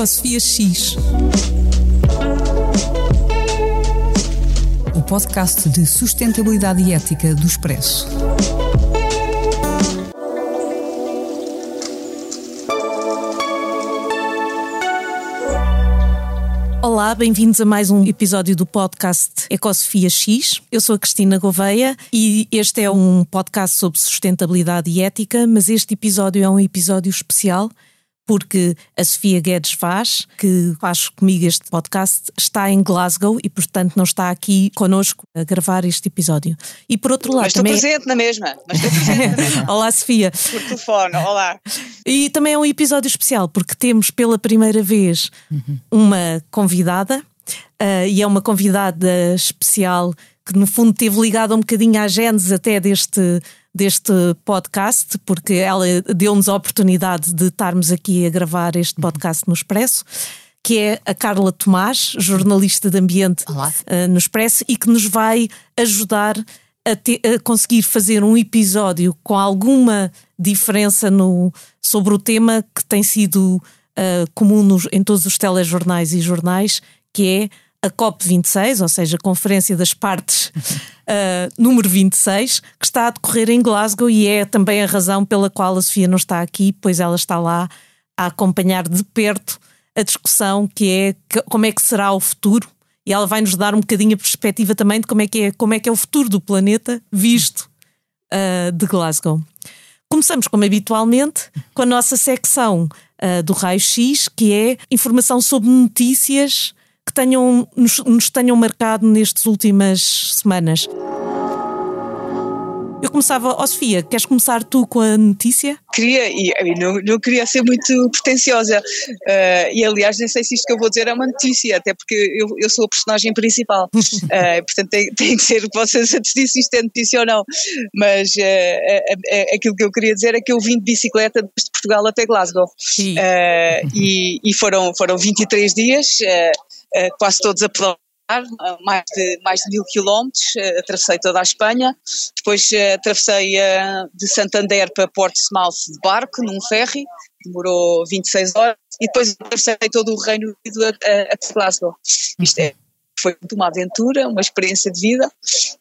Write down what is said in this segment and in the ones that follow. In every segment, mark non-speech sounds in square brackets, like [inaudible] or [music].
Ecosofia X. O podcast de sustentabilidade e ética do Expresso. Olá, bem-vindos a mais um episódio do podcast Ecosofia X. Eu sou a Cristina Gouveia e este é um podcast sobre sustentabilidade e ética, mas este episódio é um episódio especial porque a Sofia Guedes faz, que faz comigo este podcast, está em Glasgow e, portanto, não está aqui connosco a gravar este episódio. E por outro lado. Mas estou também... é- presente na mesma. Mas estou presente na mesma. [laughs] olá, Sofia. Por telefone, olá. E também é um episódio especial porque temos pela primeira vez uma convidada uh, e é uma convidada especial que no fundo teve ligada um bocadinho à gênese até deste deste podcast, porque ela deu-nos a oportunidade de estarmos aqui a gravar este podcast no Expresso, que é a Carla Tomás, jornalista de ambiente uh, no Expresso, e que nos vai ajudar a, te, a, conseguir fazer um episódio com alguma diferença no, sobre o tema que tem sido uh, comum nos, em todos os telejornais e jornais, que é a COP26, ou seja, a Conferência das Partes uh, [laughs] número 26, que está a decorrer em Glasgow e é também a razão pela qual a Sofia não está aqui, pois ela está lá a acompanhar de perto a discussão que é que, como é que será o futuro e ela vai nos dar um bocadinho a perspectiva também de como é que é, como é, que é o futuro do planeta visto uh, de Glasgow. Começamos, como habitualmente, com a nossa secção uh, do Raio X, que é informação sobre notícias que tenham, nos, nos tenham marcado nestas últimas semanas. Eu começava, ó oh, Sofia, queres começar tu com a notícia? Queria, e não, não queria ser muito pretenciosa, uh, e aliás nem sei se isto que eu vou dizer é uma notícia, até porque eu, eu sou a personagem principal, uh, [laughs] portanto tem, tem que ser, vocês antes disso isto é notícia ou não, mas uh, aquilo que eu queria dizer é que eu vim de bicicleta desde Portugal até Glasgow, e, e, foram, foram 23 dias, quase todos a pedalar, mais de, mais de mil quilómetros, atravessei toda a Espanha, depois atravessei de Santander para Portsmouth de barco, num ferry, demorou 26 horas, e depois atravessei todo o Reino Unido a, a Glasgow. Isto é foi uma aventura, uma experiência de vida.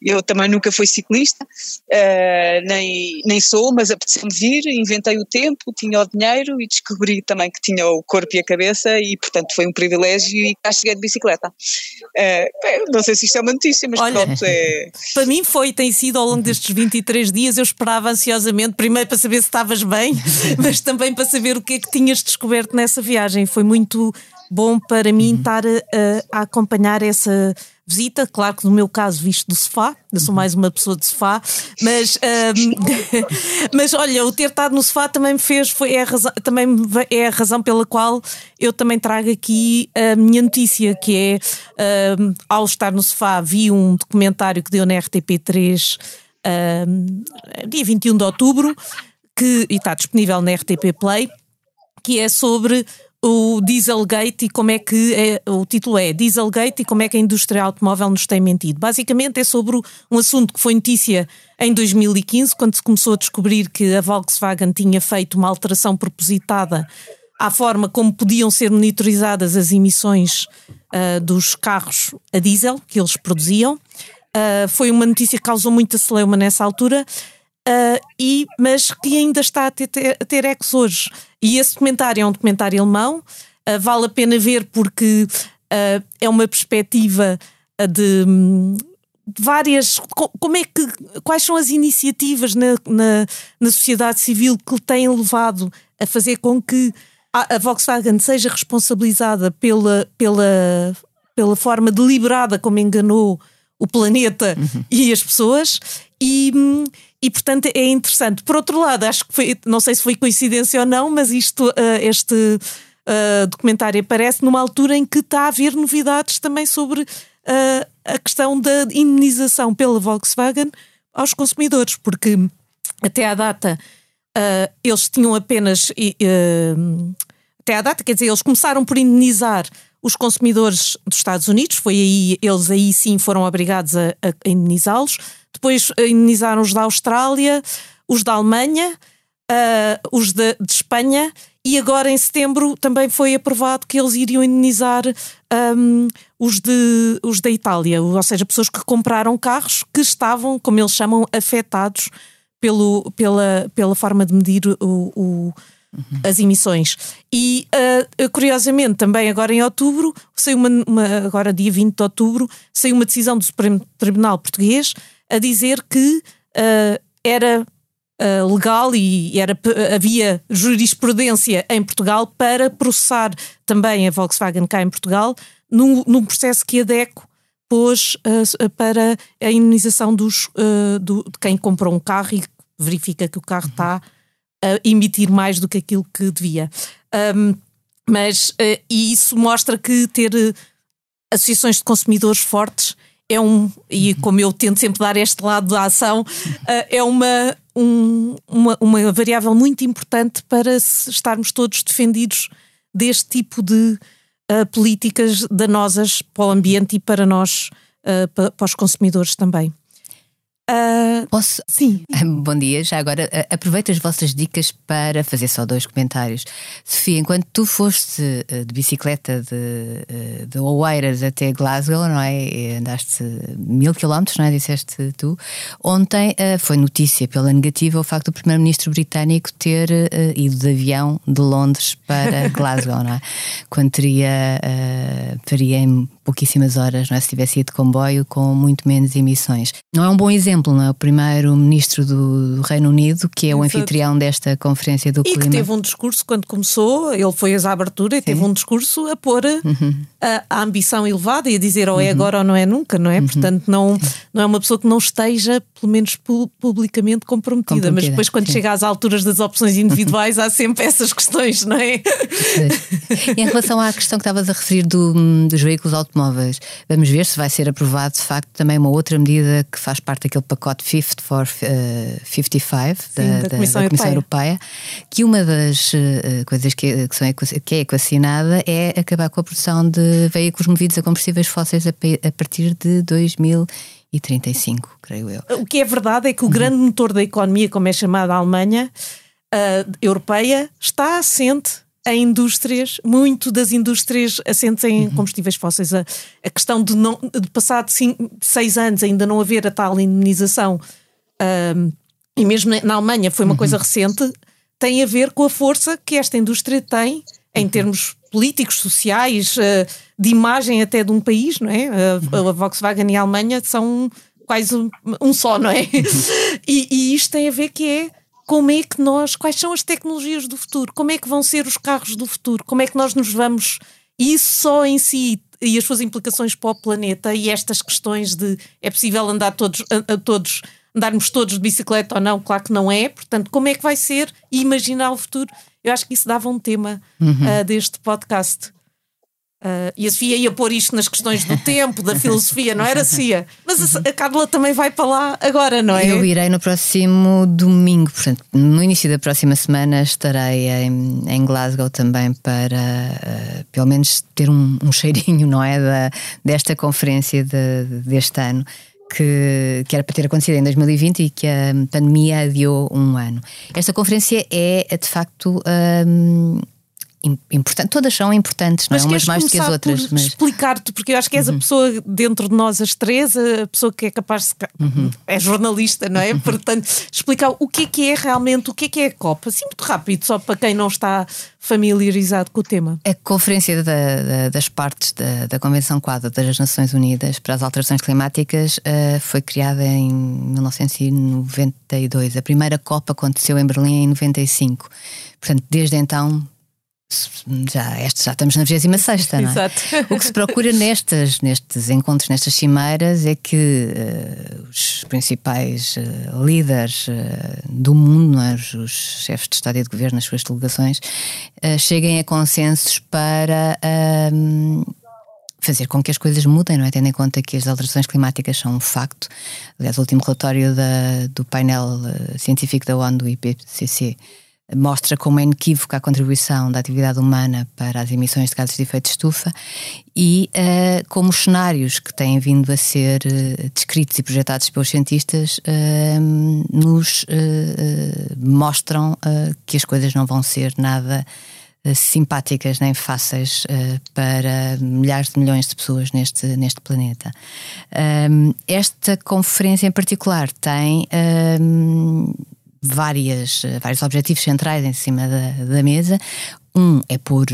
Eu também nunca fui ciclista, uh, nem, nem sou, mas apeteceu-me vir, inventei o tempo, tinha o dinheiro e descobri também que tinha o corpo e a cabeça e, portanto, foi um privilégio e cá cheguei de bicicleta. Uh, não sei se isto é uma notícia, mas Olha, pronto. É... Para mim foi, tem sido ao longo destes 23 dias, eu esperava ansiosamente, primeiro para saber se estavas bem, [laughs] mas também para saber o que é que tinhas descoberto nessa viagem. Foi muito bom para mim uhum. estar a, a, acompanhar essa visita. Claro que no meu caso, visto do sofá, eu sou uhum. mais uma pessoa de sofá, mas, um, [laughs] mas olha, o ter estado no sofá também me fez, foi, é, a razão, também é a razão pela qual eu também trago aqui a minha notícia, que é um, ao estar no sofá, vi um documentário que deu na RTP3 um, dia 21 de outubro, que e está disponível na RTP Play, que é sobre o Dieselgate e como é que é, o título é Dieselgate e como é que a indústria automóvel nos tem mentido. Basicamente é sobre um assunto que foi notícia em 2015, quando se começou a descobrir que a Volkswagen tinha feito uma alteração propositada à forma como podiam ser monitorizadas as emissões uh, dos carros a diesel que eles produziam. Uh, foi uma notícia que causou muita celeuma nessa altura. Uh, e, mas que ainda está a ter, a ter ex hoje. E esse documentário é um documentário alemão, uh, vale a pena ver porque uh, é uma perspectiva de, de, várias. Como é que. Quais são as iniciativas na, na, na sociedade civil que têm levado a fazer com que a, a Volkswagen seja responsabilizada pela, pela, pela forma deliberada como enganou o planeta uhum. e as pessoas. E, e portanto é interessante. Por outro lado, acho que foi, não sei se foi coincidência ou não, mas isto, uh, este uh, documentário aparece numa altura em que está a haver novidades também sobre uh, a questão da indenização pela Volkswagen aos consumidores, porque até à data eles tinham apenas. até à data, quer dizer, eles começaram por indenizar os consumidores dos Estados Unidos, foi aí, eles aí sim foram obrigados a, a indenizá-los. Depois indenizaram os da Austrália, os da Alemanha, uh, os de, de, Espanha, e agora em setembro também foi aprovado que eles iriam indemnizar um, os, de, os da Itália, ou seja, pessoas que compraram carros que estavam, como eles chamam, afetados pelo, pela, pela forma de medir o, o Uhum. as emissões. E uh, curiosamente, também agora em outubro, saiu uma, uma, agora dia 20 de outubro, saiu uma decisão do Supremo Tribunal Português a dizer que uh, era uh, legal e era, havia jurisprudência em Portugal para processar também a Volkswagen cá em Portugal num, num processo que a DECO pôs para a indenização dos, do, de quem comprou um carro e verifica que o carro uhum. A emitir mais do que aquilo que devia. Um, mas, uh, e isso mostra que ter uh, associações de consumidores fortes é um, e uhum. como eu tento sempre dar este lado da ação, uh, é uma, um, uma, uma variável muito importante para estarmos todos defendidos deste tipo de políticas danosas para o ambiente e para nós, para, para os consumidores também. Uh, Posso? Sim. [laughs] Bom dia. Já agora, aproveito as vossas dicas para fazer só dois comentários. Sofia, enquanto tu foste uh, de bicicleta de, uh, de Oeiras até Glasgow, não é? E andaste mil quilómetros, não é? Disseste tu. Ontem foi notícia pela negativa o facto do primeiro-ministro britânico ter ido de avião de Londres para [laughs] Glasgow, não é? Quando teria, faria em pouquíssimas horas, não é? Se tivesse ido de comboio com muito menos emissões. Não é um bom exemplo, não é? O primeiro-ministro do Reino Unido, que é o anfitrião desta conferência do e clima. E que teve um discurso quando começou, ele foi à abertura e Sim. teve um discurso a pôr uhum. a, a, ambição elevada e a dizer ou é uhum. agora ou não é nunca, não é? Uhum. Portanto, não, não é uma pessoa que não esteja, pelo menos publicamente, comprometida. comprometida. Mas depois, quando Sim. chega às alturas das opções individuais, há sempre essas questões, não é? E em relação à questão que estavas a referir do, dos veículos automóveis, automóveis. Vamos ver se vai ser aprovado de facto também uma outra medida que faz parte daquele pacote Fifth for uh, 55 Sim, da, da, Comissão, da Comissão Europeia. Europeia. que uma das uh, coisas que, que, são, que é equacionada é acabar com a produção de veículos movidos a combustíveis fósseis a, a partir de 2035, creio eu. O que é verdade é que o uhum. grande motor da economia, como é chamada a Alemanha, uh, europeia, está assente em indústrias, muito das indústrias assentes em uhum. combustíveis fósseis. A, a, questão de, não, de passar de cinco, seis anos ainda não haver a tal indemnização, um, e mesmo na Alemanha foi uma uhum. coisa recente, tem a ver com a força que esta indústria tem em uhum. termos políticos, sociais, uh, de imagem até de um país, não é? A, a Volkswagen e a Alemanha são quase um, um só, não é? [laughs] e, e isto tem a ver que é como é que nós, quais são as tecnologias do futuro, como é que vão ser os carros do futuro, como é que nós nos vamos. Isso só em si e as suas implicações para o planeta e estas questões de é possível andar todos, a, a todos andarmos todos de bicicleta ou não, claro que não é. Portanto, como é que vai ser e imaginar o futuro? Eu acho que isso dava um tema uhum. uh, deste podcast. Uh, e a Sofia ia pôr isto nas questões do tempo, da filosofia, não era, Sofia? Mas a, a Carla também vai para lá agora, não é? Eu irei no próximo domingo, portanto, no início da próxima semana estarei em, em Glasgow também para, uh, pelo menos, ter um, um, cheirinho, não é? Da, desta conferência de, deste ano. Que, que, era para ter acontecido em 2020 e que a pandemia adiou um ano. Esta conferência é, de facto, um, importante, todas são importantes, não é? Umas mais do que as outras. Mas... Explicar-te, porque eu acho que és uhum. a pessoa dentro de nós, as três, a pessoa que é capaz de. Uhum. É jornalista, não é? Uhum. [laughs] Portanto, explicar o que é que é realmente, o que é que é a COP, assim muito rápido, só para quem não está familiarizado com o tema. A Conferência da, da, das Partes da, da, Convenção Quadro das Nações Unidas para as Alterações Climáticas uh, foi criada em 1992. A primeira COP aconteceu em Berlim em 95. Portanto, desde então já, este, já estamos na 26, não é? Exato. O que se procura nestas, nestes encontros, nestas cimeiras, é que uh, os principais uh, líderes uh, do mundo, é? os, os, chefes de Estado e de Governo, as suas delegações, cheguem a consensos para ehm, fazer com que as coisas mudem, não é? Tendo em conta que as alterações climáticas são um facto. Aliás, o último relatório da, do painel científico da ONU, do IPCC, mostra como é inequívoca a contribuição da atividade humana para as emissões de gases de efeito de estufa e uh, como os cenários que têm vindo a ser uh, descritos e projetados pelos cientistas uh, nos mostram que as coisas não vão ser nada simpáticas nem fáceis para milhares de milhões de pessoas neste, neste planeta. esta conferência em particular tem várias, vários objetivos centrais em cima da, da mesa. Um é por,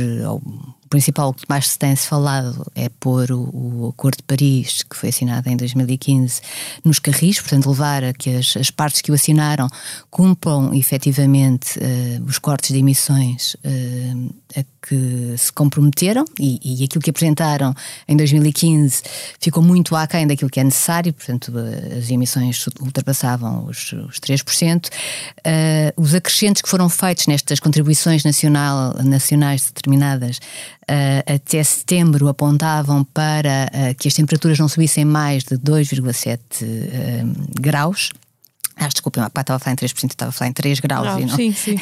o principal que mais se tem -se falado é pôr o, o, Acordo de Paris, que foi assinado em 2015, nos carris, portanto, levar a que as, as partes que o assinaram cumpram efetivamente uh, os cortes de emissões uh, a que se comprometeram e, e, aquilo que apresentaram em 2015 ficou muito aquém daquilo que é necessário, portanto, as emissões ultrapassavam os, os 3%. Uh, eh, os acrescentos que foram feitos nestas contribuições nacional, nacionais determinadas até setembro apontavam para uh, que as temperaturas não subissem mais de 2,7 uh, graus. Ah, desculpem, pá, estava a falar em 3%, estava a falar em 3 graus. Não, não. Sim, sim. uh,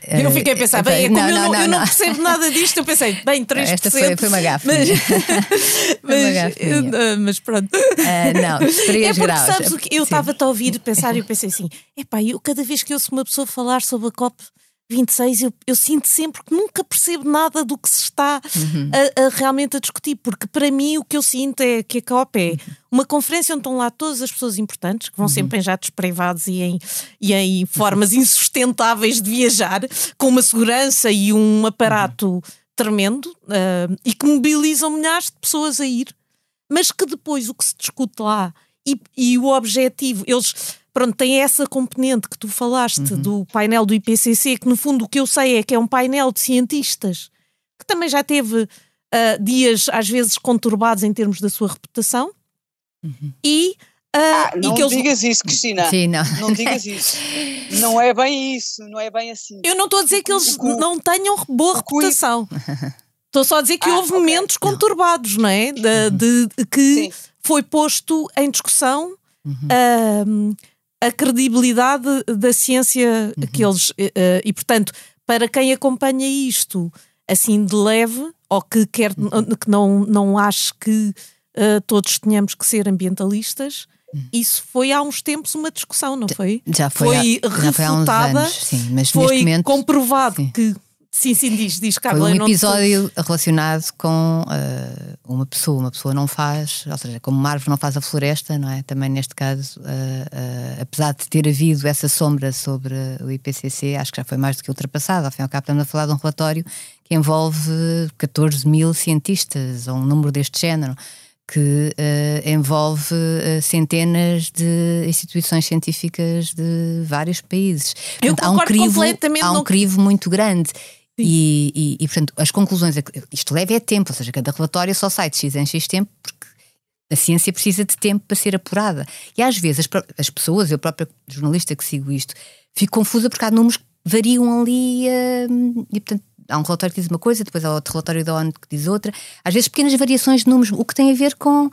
[laughs] eu fiquei a pensar, bem, não, eu, não, eu não, percebo nada disto, eu pensei, bem, 3%. Esta foi, foi uma gafe. Mas, [laughs] mas, mas, pronto. Uh, não, [laughs] 3 é graus. Sabes o que? Eu estava-te a ouvir e pensar e eu pensei assim: epá, eu cada vez que ouço uma pessoa falar sobre a COP 26, eu, eu, sinto sempre que nunca percebo nada do que se está uhum. a, a, realmente a discutir, porque para mim o que eu sinto é que a COP é uma conferência onde estão lá todas as pessoas importantes, que vão uhum. sempre em jatos privados e em, e em formas [laughs] insustentáveis de viajar, com uma segurança e um aparato uhum. tremendo, uh, e que mobilizam milhares de pessoas a ir, mas que depois o que se discute lá e, e o objetivo, eles pronto, tem essa componente que tu falaste uhum. do painel do IPCC, que no fundo o que eu sei é que é um painel de cientistas que também já teve uh, dias às vezes conturbados em termos da sua reputação uhum. e Uh, ah, não eles... digas isso, Cristina. Sim, não. não digas isso. Não é bem isso, não é bem assim. Eu não estou a dizer que eles o, não tenham boa reputação. [laughs] Estou só a dizer que ah, houve okay. momentos conturbados, não é? De, de, de que Sim. foi posto em discussão. Uhum. Uh, a credibilidade da ciência uhum. que eles. Uh, e, portanto, para quem acompanha isto assim de leve, ou que, quer, uhum. que não, não ache que uh, todos tenhamos que ser ambientalistas, uhum. isso foi há uns tempos uma discussão, não foi? Já foi, foi há, refutada, já foi há uns anos, sim, mas foi neste momento, comprovado sim. que Sim, sim, diz, diz Carla. Foi um episódio relacionado com uh, uma pessoa. Uma pessoa não faz, ou seja, como uma árvore não faz a floresta, não é? Também neste caso, uh, uh, apesar de ter havido essa sombra sobre o IPCC, acho que já foi mais do que ultrapassado. Ao fim e ao cabo, estamos a falar de um relatório que envolve 14 mil cientistas, ou um número deste género que uh, envolve uh, centenas de instituições científicas de vários países. Eu portanto, há um crivo, há um crivo muito grande. E, e, e, portanto, as conclusões, é isto leva é tempo, ou seja, cada relatório só sai de X em X tempo, porque a ciência precisa de tempo para ser apurada. E às vezes as, as pessoas, eu própria jornalista que sigo isto, fico confusa porque há números que variam ali uh, e, portanto, há um relatório que diz uma coisa, depois há outro relatório da ONU que diz outra. Às vezes pequenas variações de números, o que tem a ver com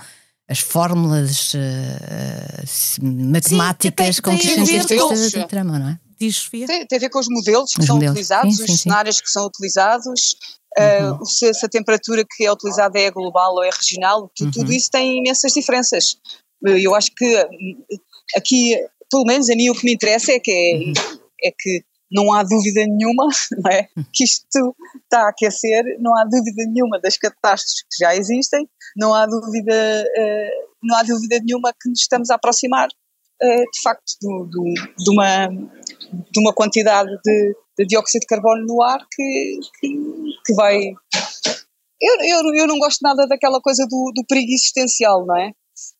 as fórmulas uh, matemáticas Sim, com que os cientistas tramam, não é? Diz, Sofia? Tem, tem, a ver com os modelos que os são modelos. utilizados, sim, os sim, cenários sim. que são utilizados, uhum. uh, se, se, a temperatura que é utilizada é global ou é regional, tudo, uhum. tudo isso tem imensas diferenças. Eu acho que aqui, pelo menos a mim, o que me interessa é que, é, uhum. é que não há dúvida nenhuma [laughs] não é, que isto está a aquecer, não há dúvida nenhuma das catástrofes que já existem, não há dúvida, uh, não há dúvida nenhuma que nos estamos a aproximar de facto do, do, de, uma, de uma quantidade de, de dióxido de carbono no ar que, que, que vai. Eu, eu, eu não gosto nada daquela coisa do, do perigo existencial, não é?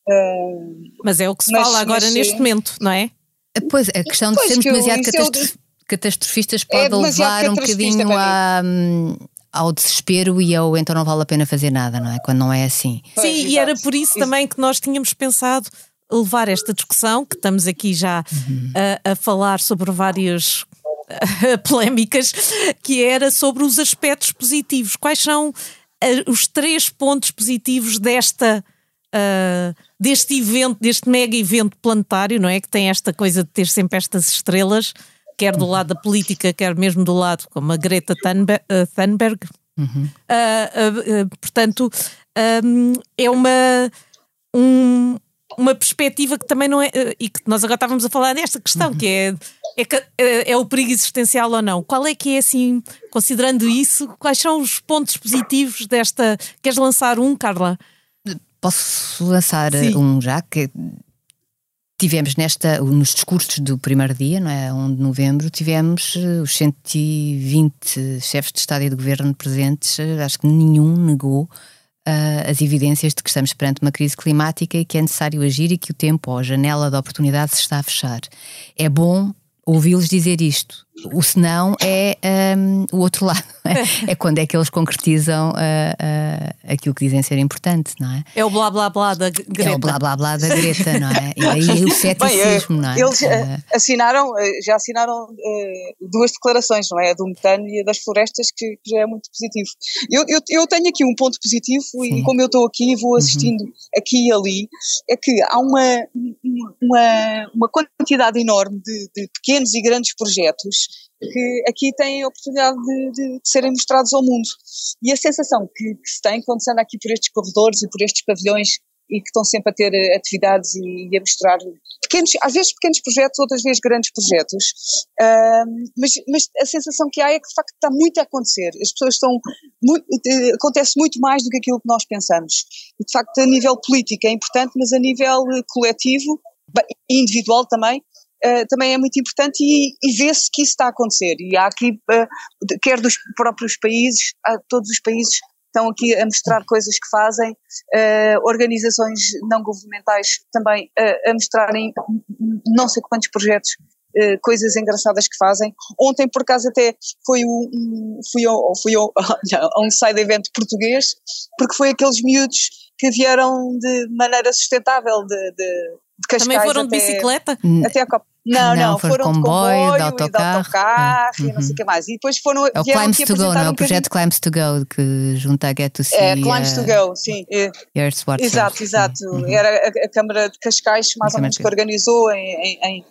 Uh, mas é o que se mas, fala agora mas, neste momento, não é? Pois, a questão de sermos demasiado catástrofe catastrofistas pode é levar um bocadinho a, ao desespero e ao então não vale a pena fazer nada, não é? Quando não é assim. Sim, pois, e era por isso, isso também que nós tínhamos pensado levar esta discussão, que estamos aqui já uhum. a, a, falar sobre várias [laughs] polémicas, que era sobre os aspectos positivos. Quais são uh, os três pontos positivos desta. Uh, deste evento, deste mega evento planetário, não é? Que tem esta coisa de ter sempre estas estrelas quer do lado da política, quer mesmo do lado como a Greta Thunberg. Uhum. Uh, uh, portanto, um, é uma, um, uma perspectiva que também não é. e que nós agora estávamos a falar nesta questão, uhum. que é, é, é, é, o perigo existencial ou não. Qual é que é, assim, considerando isso, quais são os pontos positivos desta. Queres lançar um, Carla? Posso lançar Sim. um já, que Tivemos nesta, nos discursos do primeiro dia, não é? 1 de novembro, tivemos eh, os 120 chefes de Estado e de Governo presentes, eh, acho que nenhum negou uh, as evidências de que estamos perante uma crise climática e que é necessário agir e que o tempo ou a janela de oportunidade se está a fechar. É bom ouvi-los dizer isto, o senão é um, o outro lado. É? [laughs] é? quando é que eles concretizam uh, uh, aquilo que dizem ser importante, não é? É o blá blá blá da Greta. É o blá blá blá da Greta, não é? E aí [laughs] o ceticismo, não é? Eles uh, assinaram, já assinaram duas declarações, não é? A do metano e a das florestas, que já é muito positivo. Eu, eu, eu tenho aqui um ponto positivo Sim. e como eu estou aqui e vou uhum. assistindo uhum. aqui e ali, é que há uma, uma, uma quantidade enorme de, de pequenos e grandes projetos que aqui têm a oportunidade de, de, de, serem mostrados ao mundo. E a sensação que, que, se tem quando se anda aqui por estes corredores e por estes pavilhões e que estão sempre a ter eh, atividades e, e a mostrar pequenos, às vezes pequenos projetos, outras vezes grandes projetos, mas, mas, a sensação que há é que de facto está muito a acontecer. As pessoas estão, muito, acontece muito mais do que aquilo que nós pensamos. E de facto a nível político é importante, mas a nível coletivo, individual também, uh, também é muito importante e, e vê-se que isso está a acontecer. E há aqui, uh, quer dos próprios países, todos os países estão aqui a mostrar coisas que fazem, uh, organizações não governamentais também a mostrarem não sei quantos projetos, uh, coisas engraçadas que fazem. Ontem, por acaso, até foi um, fui, ao, fui ao, [laughs] a um side event português, porque foi aqueles miúdos que vieram de maneira sustentável de, de de Cascais Também foram de bicicleta? Até a Copa. Não, não, não foram, de comboio, de autocarro, de autocarro e não sei o que mais. E depois foram. É o Climbs to Go, não é? O projeto Climbs to Go que junta a Get to See. É, Climbs to Go, sim. É. Exato, exato. Uhum. Era a, a, Câmara de Cascais, mais ou menos, que organizou em, em, em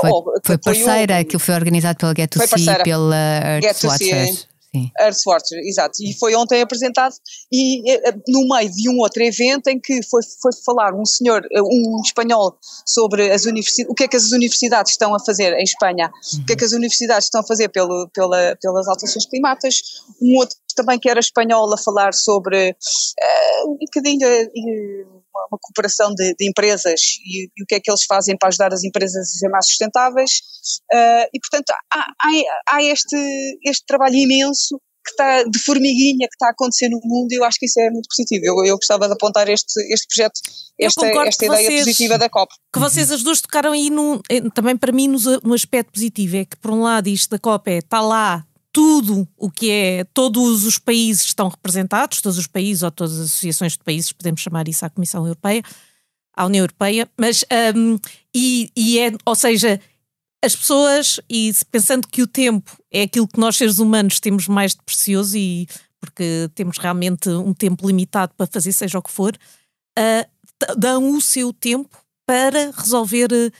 foi, oh, foi parceira, aquilo foi organizado pela Get to See e pela Earth Watchers. Sim. Earthwatcher, exato. E foi ontem apresentado e eh, no meio de um outro evento em que foi, foi falar um senhor, eh, um espanhol, sobre as universidades, o que é que as universidades estão a fazer em Espanha, uhum. o que é que as universidades estão a fazer pelo, pela, pelas alterações climáticas, um outro também que era espanhol a falar sobre uh, um bocadinho uh, uma cooperação de, de empresas e, e, o que é que eles fazem para ajudar as empresas a ser mais sustentáveis uh, e portanto há, há, há, este, este trabalho imenso que está de formiguinha que está a acontecer no mundo e eu acho que isso é muito positivo. Eu, eu gostava de apontar este, este projeto, esta, esta ideia vocês, positiva da COP. Que vocês as duas tocaram aí no, também para mim no, no aspecto positivo, é que por um lado isto da COP é, está lá tudo o que é, todos os países estão representados, todos os países ou todas as associações de países, podemos chamar isso à Comissão Europeia, à União Europeia, mas, um, e, e é, ou seja, as pessoas, e pensando que o tempo é aquilo que nós seres humanos temos mais de precioso e porque temos realmente um tempo limitado para fazer seja o que for, uh, dão o seu tempo para resolver uh,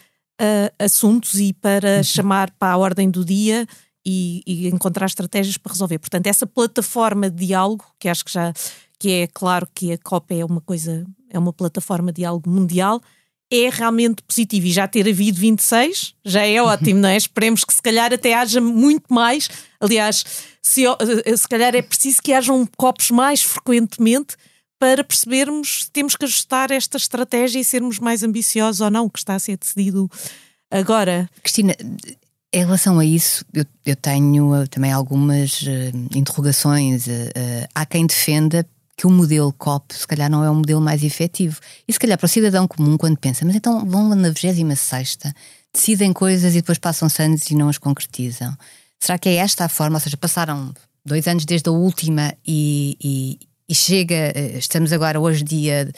assuntos e para uhum. chamar para a ordem do dia e, e, encontrar estratégias para resolver. Portanto, essa plataforma de diálogo, que acho que já que é claro que a COP é uma coisa, é uma plataforma de diálogo mundial, é realmente positivo. E já ter havido 26 já é ótimo, [laughs] não é? Esperemos que se calhar até haja muito mais. Aliás, se, eh, se calhar é preciso que hajam copos mais frequentemente para percebermos se temos que ajustar esta estratégia e sermos mais ambiciosos ou não, que está a ser decidido agora. Cristina, em relação a isso, eu, eu tenho uh, também algumas uh, interrogações. Uh, há quem defenda que o modelo COP se calhar não é o modelo mais efetivo. E se calhar para o cidadão comum, quando pensa, mas então vão na 26, decidem coisas e depois passam-se anos e não as concretizam. Será que é esta a forma? Ou seja, passaram dois anos desde a última e, e, e chega, estamos agora hoje dia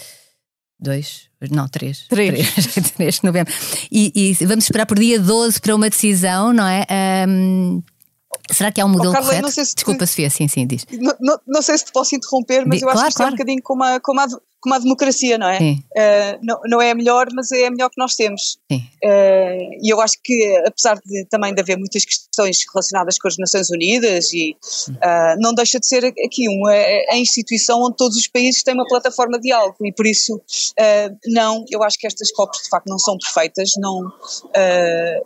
dois, não, três. Três. Três, [laughs] três de novembro. E, e, vamos esperar por dia 12 para uma decisão, não é? Um, será que há um modelo oh, Carla, correto? Se Desculpa, te... Sofia, sim, sim, diz. Não, não, não, sei se te posso interromper, mas eu acho claro, que isto claro. é um bocadinho como a, como a, como a democracia, não é? Uh, não, não é a melhor, mas é a melhor que nós temos. Uh, e eu acho que, apesar de também de haver muitas questões relacionadas com as Nações Unidas, e uh, não deixa de ser aqui uma a instituição onde todos os países têm uma plataforma de diálogo, e por isso, não, eu acho que estas COPs de facto não são perfeitas, não,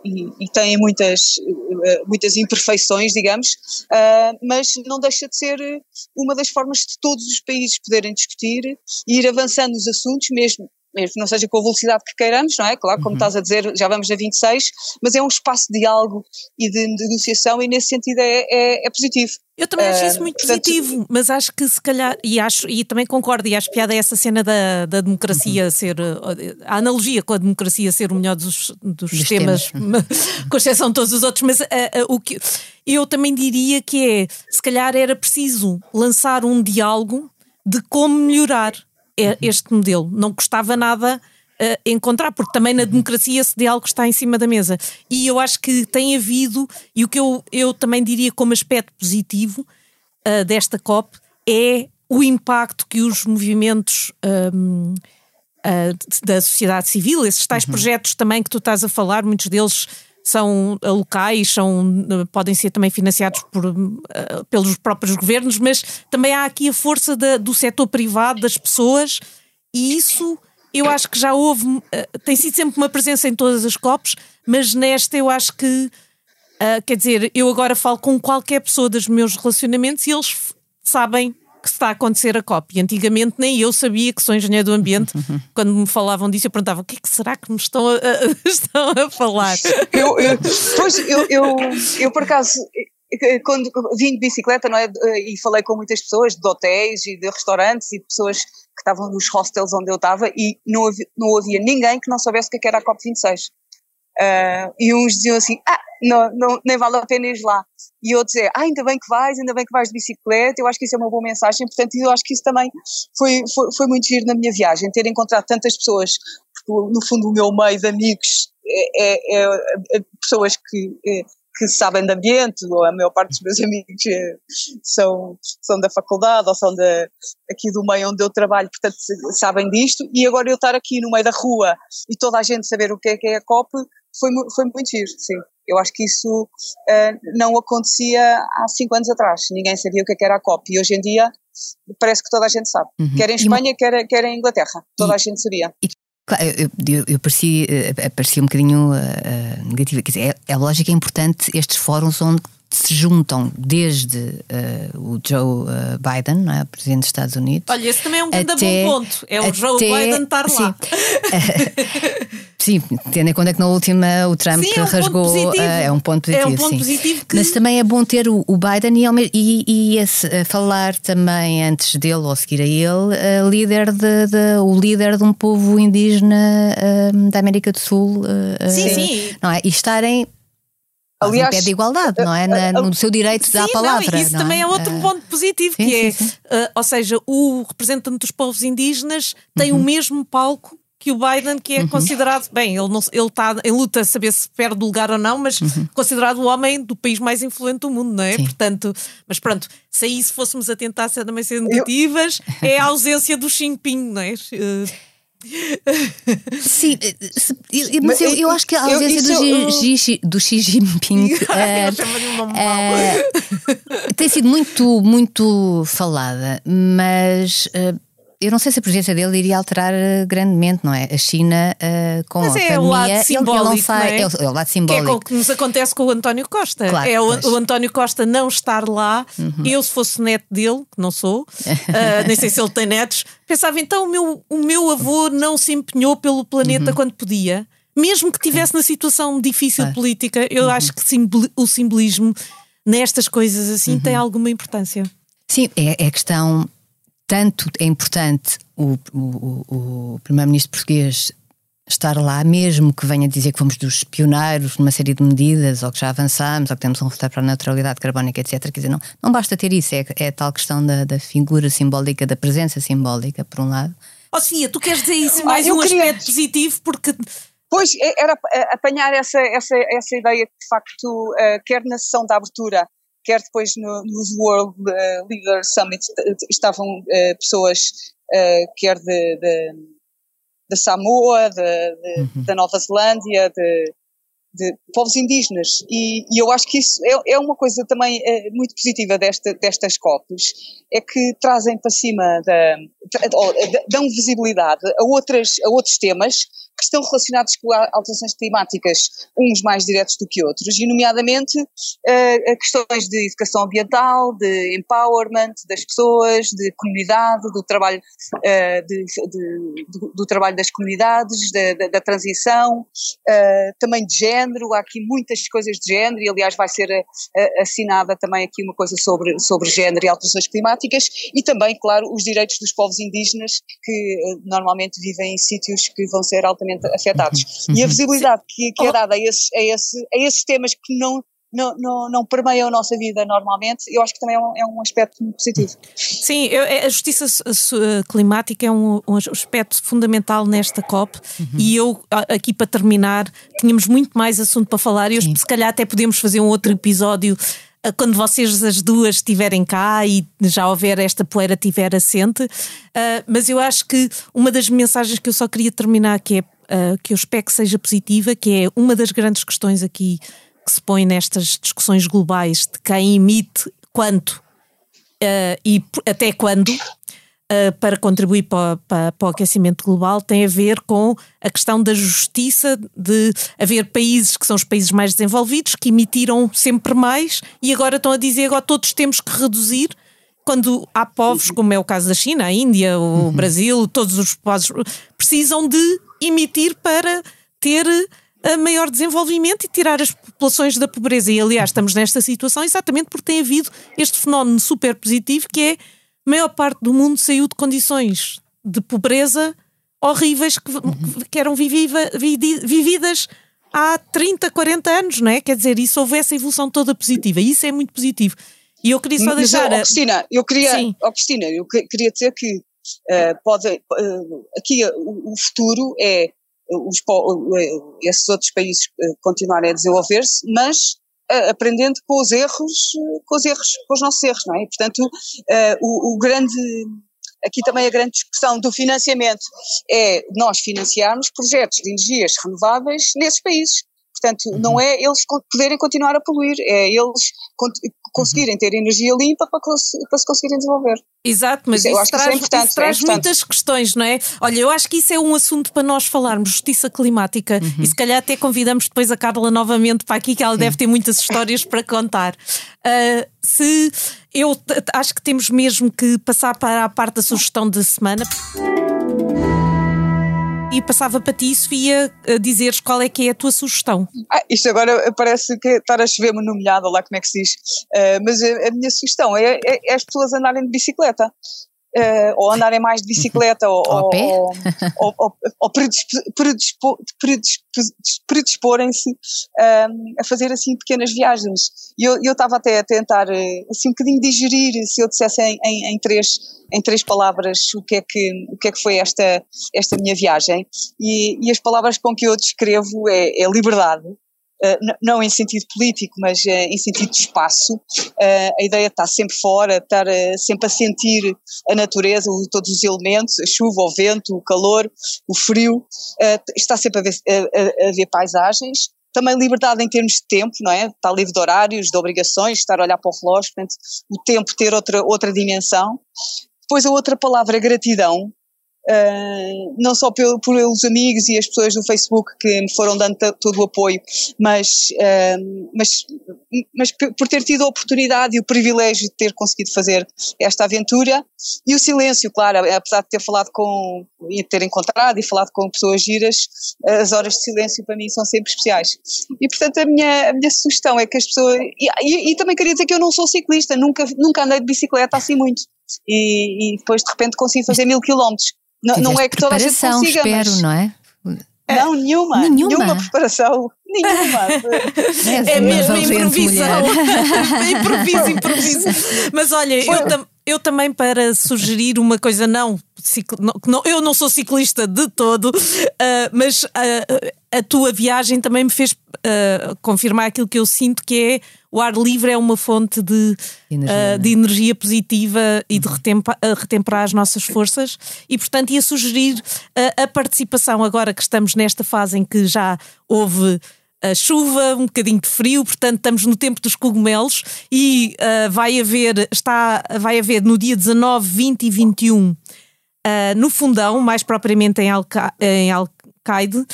e, e, têm muitas, muitas imperfeições, digamos, mas não deixa de ser uma das formas de todos os países poderem discutir e ir avançando nos assuntos, mesmo mesmo não seja com a velocidade que queiramos, não é? Claro, como uhum. estás a dizer, já vamos a 26, mas é um espaço de diálogo e de negociação e nesse sentido é, é, é positivo. Eu também acho isso muito uh, portanto, positivo, mas acho que se calhar, e acho, e também concordo, e acho piada essa cena da, da democracia uhum. ser, a analogia com a democracia ser o melhor dos, dos, dos temas, [laughs] temas. com exceção de todos os outros, mas uh, uh, o que eu também diria que é, se calhar era preciso lançar um diálogo de como melhorar é este modelo. Não custava nada uh, encontrar, porque também na democracia esse diálogo está em cima da mesa. E eu acho que tem havido, e o que eu, eu também diria como aspecto positivo uh, desta COP é o impacto que os movimentos. Um, uh, eh, da sociedade civil, esses tais uhum. projetos também que tu estás a falar, muitos deles são locais, são, podem ser também financiados por, uh, pelos próprios governos, mas também há aqui a força da, do setor privado, das pessoas, e isso eu acho que já houve, tem sido sempre uma presença em todas as COPs, mas nesta eu acho que, quer dizer, eu agora falo com qualquer pessoa dos meus relacionamentos e eles sabem que está a acontecer a COP. E antigamente nem eu sabia que sou engenheiro do ambiente. [laughs] Quando me falavam disso, eu perguntava o que é que será que me estão a, a [laughs] estão a falar? Eu, eu, pois, eu, eu, eu por acaso quando vim de bicicleta não é, e falei com muitas pessoas de hotéis e de restaurantes e de pessoas que estavam nos hostels onde eu estava e não havia, não havia ninguém que não soubesse o que é era a COP26. Uh, e uns diziam assim, ah, não, não, nem vale a pena ir lá. E outros é, ah, ainda bem que vais, ainda bem que vais de bicicleta, eu acho que isso é uma boa mensagem, portanto eu acho que isso também foi, foi, foi muito giro na minha viagem, ter encontrado tantas pessoas, porque no fundo o meu meio de amigos é, é, é, é pessoas que, é, que sabem de ambiente, ou a maior parte dos meus [laughs] amigos são, são da faculdade ou são da, aqui do meio onde eu trabalho, portanto sabem disto, e agora eu estar aqui no meio da rua e toda a gente saber o que é que é a COP, foi, foi muito giro, sim. Eu acho que isso uh, não acontecia há cinco anos atrás. Ninguém sabia o que, é que era a COP. E hoje em dia parece que toda a gente sabe. Uhum. Quer em Espanha, e, quer, quer em Inglaterra. Toda e, a gente sabia. E, eu, eu, eu parecia, eh, parecia um bocadinho uh, negativa. Quer dizer, é, é lógico, é importante estes fóruns onde se juntam desde uh, o Joe uh, Biden, não é? presidente dos Estados Unidos. Olha, esse também é um grande bom ponto. É o até, Joe Biden estar sim, lá. [laughs] sim, tendo em conta que na última o Trump sim, é um rasgou. Uh, é um ponto positivo. É um ponto sim. positivo que... Mas também é bom ter o, o Biden e, e, e esse, falar também antes dele ou seguir a ele, líder de, de, o líder de um povo indígena da América do Sul. sim, sim. Não é? E estarem Aliás, um pé de igualdade, não é? Na, no seu direito sim, à palavra. Não, isso não também é, é outro uh, ponto positivo, sim, que sim, é, uh, ou seja, o representante dos povos indígenas tem uhum. o mesmo palco que o Biden, que é uhum. considerado, bem, ele, não, ele está em luta a saber se perde o lugar ou não, mas uhum. considerado o homem do país mais influente do mundo, não é? Sim. Portanto, mas pronto, se aí se fôssemos a tentar ser também ser negativas, Eu... é a ausência do Xi Jinping, não é? Uh, Sim, eh, mas eu, eu acho que a ausência eu, do, Xi, do Xi Jinping [laughs] é, é, tem sido muito, muito falada, mas eu não sei se a presença dele iria alterar eh, grandemente, não é? A China uh, com Mas a é pandemia, o lado simbólico, ele, não sai, é? é, o, é o lado simbólico. Que é o que nos acontece com o António Costa. Claro, é o, o, António Costa não estar lá. Uhum. Eu, se fosse neto dele, que não sou, uh, [laughs] nem sei se ele tem netos, pensava então o meu, o meu avô não se empenhou pelo planeta uhum. quando podia. Mesmo que estivesse na situação difícil claro. política, eu uhum. acho que o simbolismo nestas coisas assim tem uhum. alguma importância. Sim, é, é questão tanto é importante o, o, o primeiro-ministro português estar lá, mesmo que venha dizer que fomos dos pioneiros numa série de medidas, ou que já avançamos, ou que temos um resultado para a neutralidade carbónica, etc. Quer dizer, não, não basta ter isso, é, é a tal questão da, da figura simbólica, da presença simbólica, por um lado. Oh, Sofia, tu queres dizer isso mais um queria... aspecto positivo, porque Pois, é, era apanhar essa, essa, essa ideia que, de facto, uh, quer na sessão da abertura, quer depois no, nos World uh, Leader Summit estavam uh, pessoas uh, quer de, de, de Samoa, de, de, uhum. da Nova Zelândia, de, de povos indígenas e, e, eu acho que isso é, é uma coisa também é, muito positiva desta, destas COPs, é que trazem para cima, da, dão visibilidade a, outras, a outros temas estão relacionados com alterações climáticas, uns mais diretos do que outros, e nomeadamente uh, questões de educação ambiental, de empowerment das pessoas, de comunidade, do trabalho, uh, de, de, do, do, trabalho das comunidades, da, da, da transição, uh, também de género, há aqui muitas coisas de género, e aliás vai ser assinada também aqui uma coisa sobre, sobre género e alterações climáticas, e também, claro, os direitos dos povos indígenas que normalmente vivem em sítios que vão ser altamente altamente afetados. Uhum. E a visibilidade que, que é dada a esses, a, esse, a esses temas que não, não, não, não permeiam a nossa vida normalmente, eu acho que também é um, é um aspecto muito positivo. Sim, eu, é, a justiça climática é um, um, aspecto fundamental nesta COP uhum. e eu, aqui para terminar, tínhamos muito mais assunto para falar e se calhar até podemos fazer um outro episódio quando vocês as duas estiverem cá e já houver esta poeira estiver assente. Uh, mas eu acho que uma das mensagens que eu só queria terminar, que é uh, que eu espero que seja positiva, que é uma das grandes questões aqui que se põe nestas discussões globais de quem emite quanto uh, e até quando uh, para contribuir para, para, para, o aquecimento global tem a ver com a questão da justiça de haver países que são os países mais desenvolvidos que emitiram sempre mais e agora estão a dizer agora todos temos que reduzir quando há povos, como é o caso da China, a Índia, o uhum. Brasil, todos os povos precisam de emitir para ter a maior desenvolvimento e tirar as populações da pobreza. E aliás, estamos nesta situação exatamente porque tem havido este fenómeno super positivo que é a maior parte do mundo saiu de condições de pobreza horríveis que, uhum. que eram viviva, vividas há 30, 40 anos, não é? Quer dizer, isso houve essa evolução toda positiva e isso é muito positivo. E eu queria só Mas, deixar. Cristina, eu queria, Cristina, eu queria dizer que uh, pode, uh, aqui uh, o futuro é os, esses outros países continuarem a desenvolver-se, mas aprendendo com os erros, com os erros, com os nossos erros, não é? E, portanto, o, o grande aqui também a grande discussão do financiamento é nós financiarmos projetos de energias renováveis nesses países. Portanto, uhum. não é eles poderem continuar a poluir, é eles conseguirem ter energia limpa para, para se conseguirem desenvolver. Exato, mas isso, isso traz, isso, é isso traz é muitas questões, não é? Olha, eu acho que isso é um assunto para nós falarmos, justiça climática, uhum. e se calhar até convidamos depois a Carla novamente para aqui, que ela Sim. deve ter muitas histórias para contar. Uh, se eu acho que temos mesmo que passar para a parte da sugestão da semana e passava para ti, Sofia, dizeres qual é que é a tua sugestão. Ah, isto agora parece que estar a chover-me no molhado, lá como é que se diz, uh, mas a, a, minha sugestão é, é, é, as pessoas andarem de bicicleta uh, ou andarem mais de bicicleta, ou, ou, ou, ou, ou predisporem-se um, a fazer assim pequenas viagens. E eu estava até a tentar eh, assim um bocadinho digerir, se eu dissesse em, em, em, três, em três palavras o que é que, o que, é que foi esta, esta minha viagem. E, e as palavras com que eu descrevo é, é liberdade, não em sentido político, mas uh, em sentido de espaço. Uh, a ideia de estar sempre fora, estar sempre a sentir a natureza, todos os elementos, a chuva, o vento, o calor, o frio, estar sempre a ver, a, a ver, paisagens. Também liberdade em termos de tempo, não é? Estar livre de horários, de obrigações, estar a olhar para o relógio, portanto, o tempo ter outra, outra dimensão. Depois a outra palavra, gratidão, Uh, não só pelo, pelos amigos e as pessoas do Facebook que me foram dando todo o apoio, mas, uh, mas, mas por ter tido a oportunidade e o privilégio de ter conseguido fazer esta aventura e o silêncio, claro, apesar de ter falado com, e ter encontrado e falado com pessoas giras, as horas de silêncio para mim são sempre especiais. E portanto a minha, a minha sugestão é que as pessoas, e, e, e também queria dizer que eu não sou ciclista, nunca, nunca andei de bicicleta assim muito. E, e depois de repente consigo fazer mil quilómetros. Não, não é que toda a gente consiga, espero, mas... não é? Não, nenhuma, nenhuma. Nenhuma preparação. Nenhuma. [laughs] é mesmo improvisão. [laughs] improviso, improviso. Mas olha, eu, tam, eu também para sugerir uma coisa, não, não eu não sou ciclista de todo, uh, mas uh, a tua viagem também me fez uh, confirmar aquilo que eu sinto que é o ar livre é uma fonte de energia, de energia positiva e de retemperar as nossas forças. E portanto ia sugerir a participação agora que estamos nesta fase em que já houve chuva, um bocadinho de frio, portanto estamos no tempo dos cogumelos e uh, vai haver, está, vai haver no dia 19, 20 e 21 uh, no Fundão, mais propriamente em Alcaide, uh,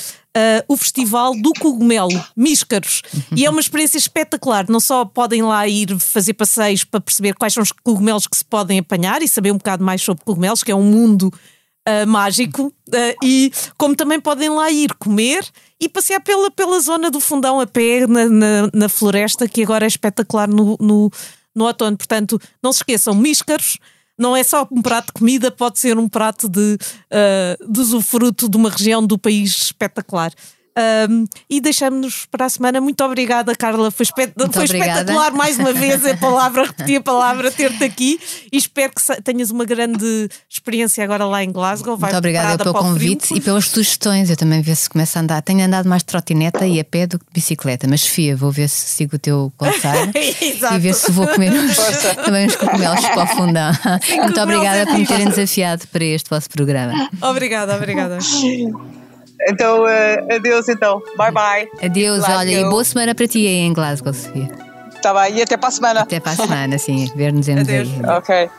o Festival do Cogumelo, Míscaros. E é uma experiência espetacular. Não só podem lá ir fazer passeios para perceber quais são os cogumelos que se podem apanhar e saber um bocado mais sobre cogumelos, que é um mundo uh, mágico, uh, e como também podem lá ir comer e passear pela, pela zona do fundão a pé na, na, na floresta, que agora é espetacular no, no, no outono. Portanto, não se esqueçam, míscaros não é só um prato de comida, pode ser um prato de, uh, de usufruto de uma região do país espetacular. Um, e deixamos-nos para a semana. Muito obrigada, Carla. Foi, espe foi espetacular mais uma vez a palavra, [laughs] repetir a palavra, ter-te aqui e espero que tenhas uma grande experiência agora lá em Glasgow. Vai Muito obrigada pelo convite e pelas sugestões. Eu também ver se começo a andar. Tenho andado mais de trotineta e a pé do que de bicicleta, mas Sofia, vou ver se sigo o teu conselho [laughs] e ver se vou comer uns, também uns cogumelos para o fundão. Muito obrigada por me terem desafiado para este vosso programa. Obrigada, obrigada. [laughs] Então, uh, adeus então. Bye bye. Adeus, Glasgow. olha, e boa semana para ti aí em Glasgow, Sofia. Tá bem, e até para a semana. Até para a semana, sim. Ver-nos em aí. Ok.